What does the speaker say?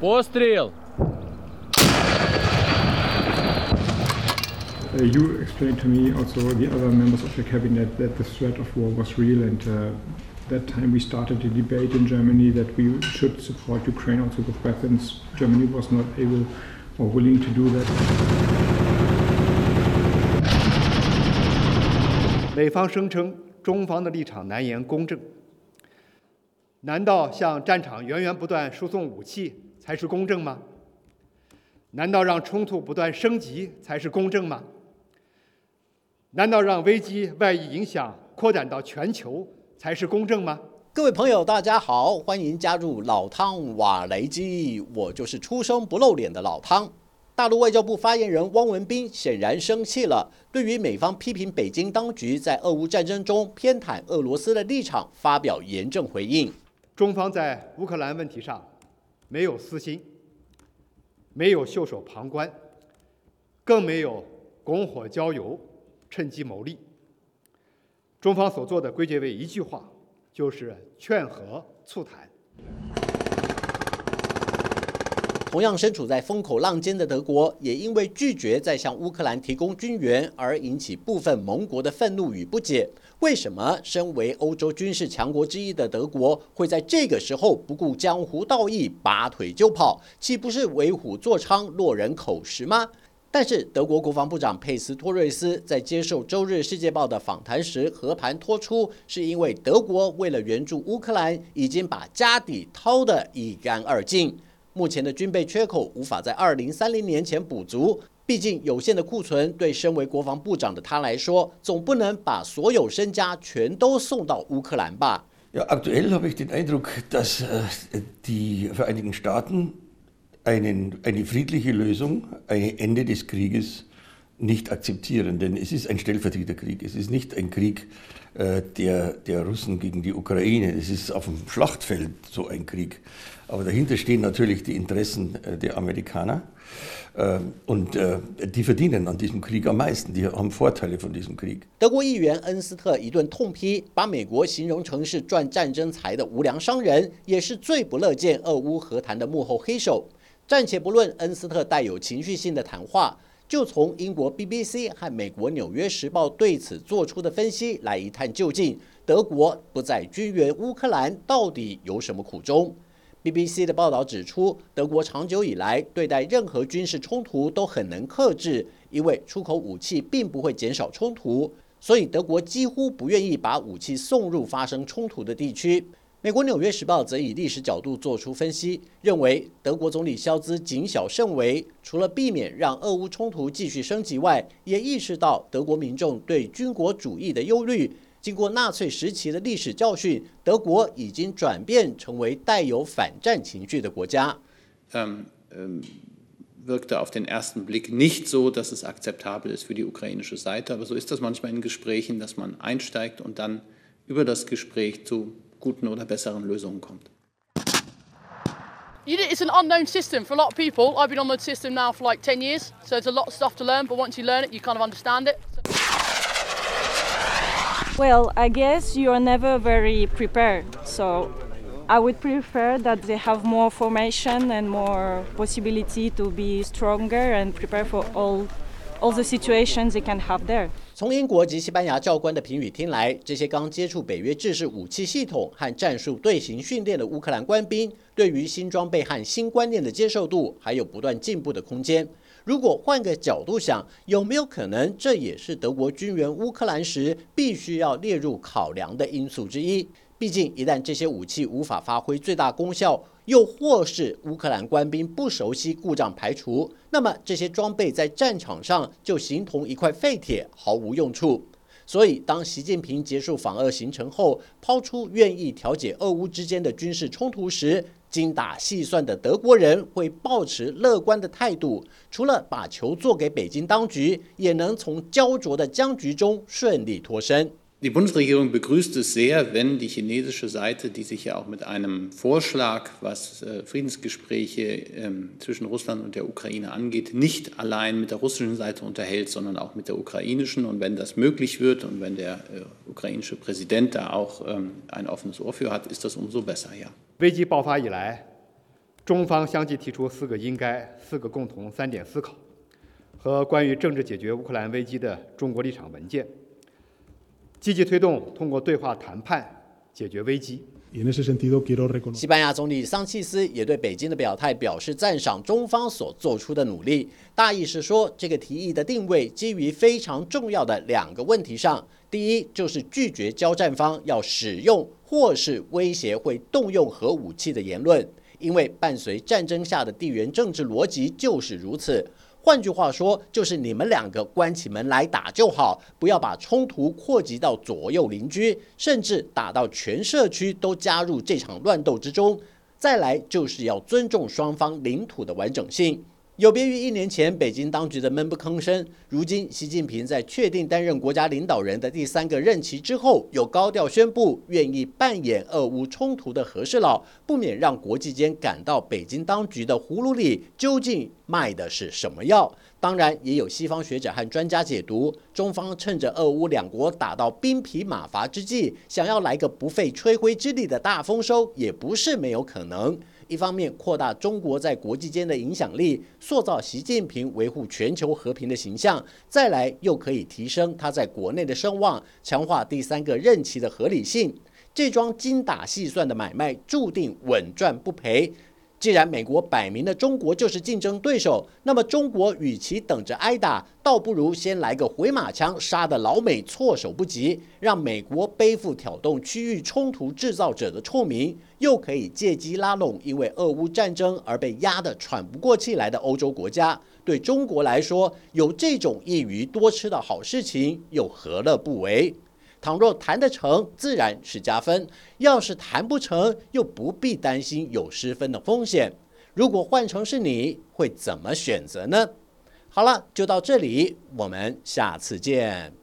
Постріл! Uh, you explained to me, also the other members of your cabinet, that the threat of war was real, and uh, that time we started a debate in Germany that we should support Ukraine also with weapons. Germany was not able or willing to do that. 美方声称中方的立场难言公正， 难道向战场源源不断输送武器才是公正吗？难道让冲突不断升级才是公正吗？难道让危机外溢影响扩展到全球才是公正吗？各位朋友，大家好，欢迎加入老汤瓦雷基，我就是出生不露脸的老汤。大陆外交部发言人汪文斌显然生气了，对于美方批评北京当局在俄乌战争中偏袒俄罗斯的立场发表严正回应。中方在乌克兰问题上没有私心，没有袖手旁观，更没有拱火浇油。趁机谋利，中方所做的归结为一句话，就是劝和促谈。同样身处在风口浪尖的德国，也因为拒绝再向乌克兰提供军援而引起部分盟国的愤怒与不解。为什么身为欧洲军事强国之一的德国，会在这个时候不顾江湖道义，拔腿就跑？岂不是为虎作伥，落人口实吗？但是，德国国防部长佩斯托瑞斯在接受《周日世界报》的访谈时，和盘托出，是因为德国为了援助乌克兰，已经把家底掏得一干二净。目前的军备缺口无法在二零三零年前补足，毕竟有限的库存对身为国防部长的他来说，总不能把所有身家全都送到乌克兰吧？Ja, aktuell habe ich den Eindruck, dass die Vereinigten Staaten einen, eine friedliche Lösung, ein Ende des Krieges nicht akzeptieren. Denn es ist ein Stellvertreterkrieg. Es ist nicht ein Krieg äh, der, der Russen gegen die Ukraine. Es ist auf dem Schlachtfeld so ein Krieg. Aber dahinter stehen natürlich die Interessen äh, der Amerikaner. Äh, und äh, die verdienen an diesem Krieg am meisten, die haben Vorteile von diesem Krieg. 德国议员恩斯特一顿痛批，把美国形容成是赚战争财的无良商人，也是最不乐见俄乌和谈的幕后黑手。暂且不论恩斯特带有情绪性的谈话， 就从英国 BBC 和美国纽约时报对此做出的分析来一探究竟。德国不再军援乌克兰，到底有什么苦衷？BBC 的报道指出，德国长久以来对待任何军事冲突都很能克制，因为出口武器并不会减少冲突，所以德国几乎不愿意把武器送入发生冲突的地区。美国《纽约时报》则以历史角度做出分析，认为德国总理肖兹谨小慎微，除了避免让俄乌冲突继续升级外，也意识到德国民众对军国主义的忧虑。经过纳粹时期的历史教训，德国已经转变成为带有反战情绪的国家。Guten oder besseren Lösungen kommt. It's an unknown system for a lot of people. I've been on the system now for like 10 years, so there's a lot of stuff to learn, but once you learn it, you kind of understand it. Well, I guess you are never very prepared, so I would prefer that they have more formation and more possibility to be stronger and prepare for all all the situations they can have there. 从英国及西班牙教官的评语听来，这些刚接触北约制式武器系统和战术队形训练的乌克兰官兵，对于新装备和新观念的接受度还有不断进步的空间。如果换个角度想，有没有可能这也是德国军援乌克兰时必须要列入考量的因素之一？毕竟，一旦这些武器无法发挥最大功效，又或是乌克兰官兵不熟悉故障排除，那么这些装备在战场上就形同一块废铁，毫无用处。所以，当习近平结束访俄行程后，抛出愿意调解俄乌之间的军事冲突时，精打细算的德国人会保持乐观的态度，除了把球做给北京当局，也能从焦灼的僵局中顺利脱身。Die Bundesregierung begrüßt es sehr, wenn die chinesische Seite, die sich ja auch mit einem Vorschlag, was äh, Friedensgespräche ähm, zwischen Russland und der Ukraine angeht, nicht allein mit der russischen Seite unterhält, sondern auch mit der ukrainischen. Und wenn das möglich wird und wenn der äh, ukrainische Präsident da auch ähm, ein offenes Ohr für hat, ist das umso besser, ja. 危机爆发以来， 中方相继提出四个应该、四个共同、三点思考和关于政治解决乌克兰危机的中国立场文件， 积极推动通过对话谈判解决危机。西班牙总理桑切斯也对北京的表态表示赞赏，中方所做出的努力，大意是说，这个提议的定位基于非常重要的两个问题上：第一，就是拒绝交战方要使用或是威胁会动用核武器的言论，因为伴随战争下的地缘政治逻辑就是如此。换句话说，就是你们两个关起门来打就好，不要把冲突扩及到左右邻居，甚至打到全社区都加入这场乱斗之中。再来，就是要尊重双方领土的完整性。有别于一年前北京当局的闷不吭声，如今习近平在确定担任国家领导人的第三个任期之后，又高调宣布愿意扮演俄乌冲突的和事佬，不免让国际间感到北京当局的葫芦里究竟卖的是什么药。当然，也有西方学者和专家解读，中方趁着俄乌两国打到兵疲马乏之际，想要来个不费吹灰之力的大丰收，也不是没有可能。一方面扩大中国在国际间的影响力，塑造习近平维护全球和平的形象；再来又可以提升他在国内的声望，强化第三个任期的合理性。这桩精打细算的买卖，注定稳赚不赔。既然美国摆明了中国就是竞争对手，那么中国与其等着挨打，倒不如先来个回马枪，杀得老美措手不及，让美国背负挑动区域冲突制造者的臭名，又可以借机拉拢因为俄乌战争而被压得喘不过气来的欧洲国家。对中国来说，有这种一鱼多吃的好事情，又何乐不为？倘若谈得成，自然是加分；要是谈不成，又不必担心有失分的风险。如果换成是你，会怎么选择呢？好了，就到这里，我们下次见。